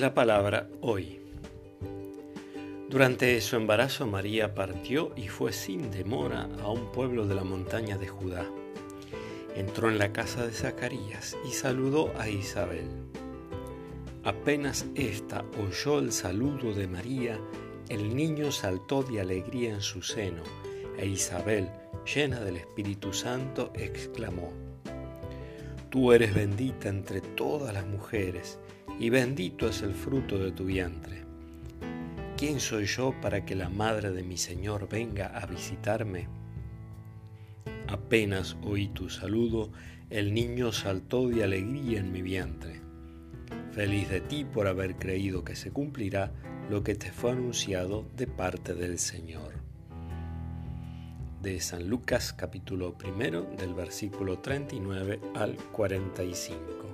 La palabra hoy. Durante su embarazo María partió y fue sin demora a un pueblo de la montaña de Judá. Entró en la casa de Zacarías y saludó a Isabel. Apenas ésta oyó el saludo de María, el niño saltó de alegría en su seno, e Isabel, llena del Espíritu Santo, exclamó, Tú eres bendita entre todas las mujeres, y bendito es el fruto de tu vientre. ¿Quién soy yo para que la madre de mi Señor venga a visitarme? Apenas oí tu saludo, el niño saltó de alegría en mi vientre. Feliz de ti por haber creído que se cumplirá lo que te fue anunciado de parte del Señor. De San Lucas capítulo primero del versículo 39 al 45.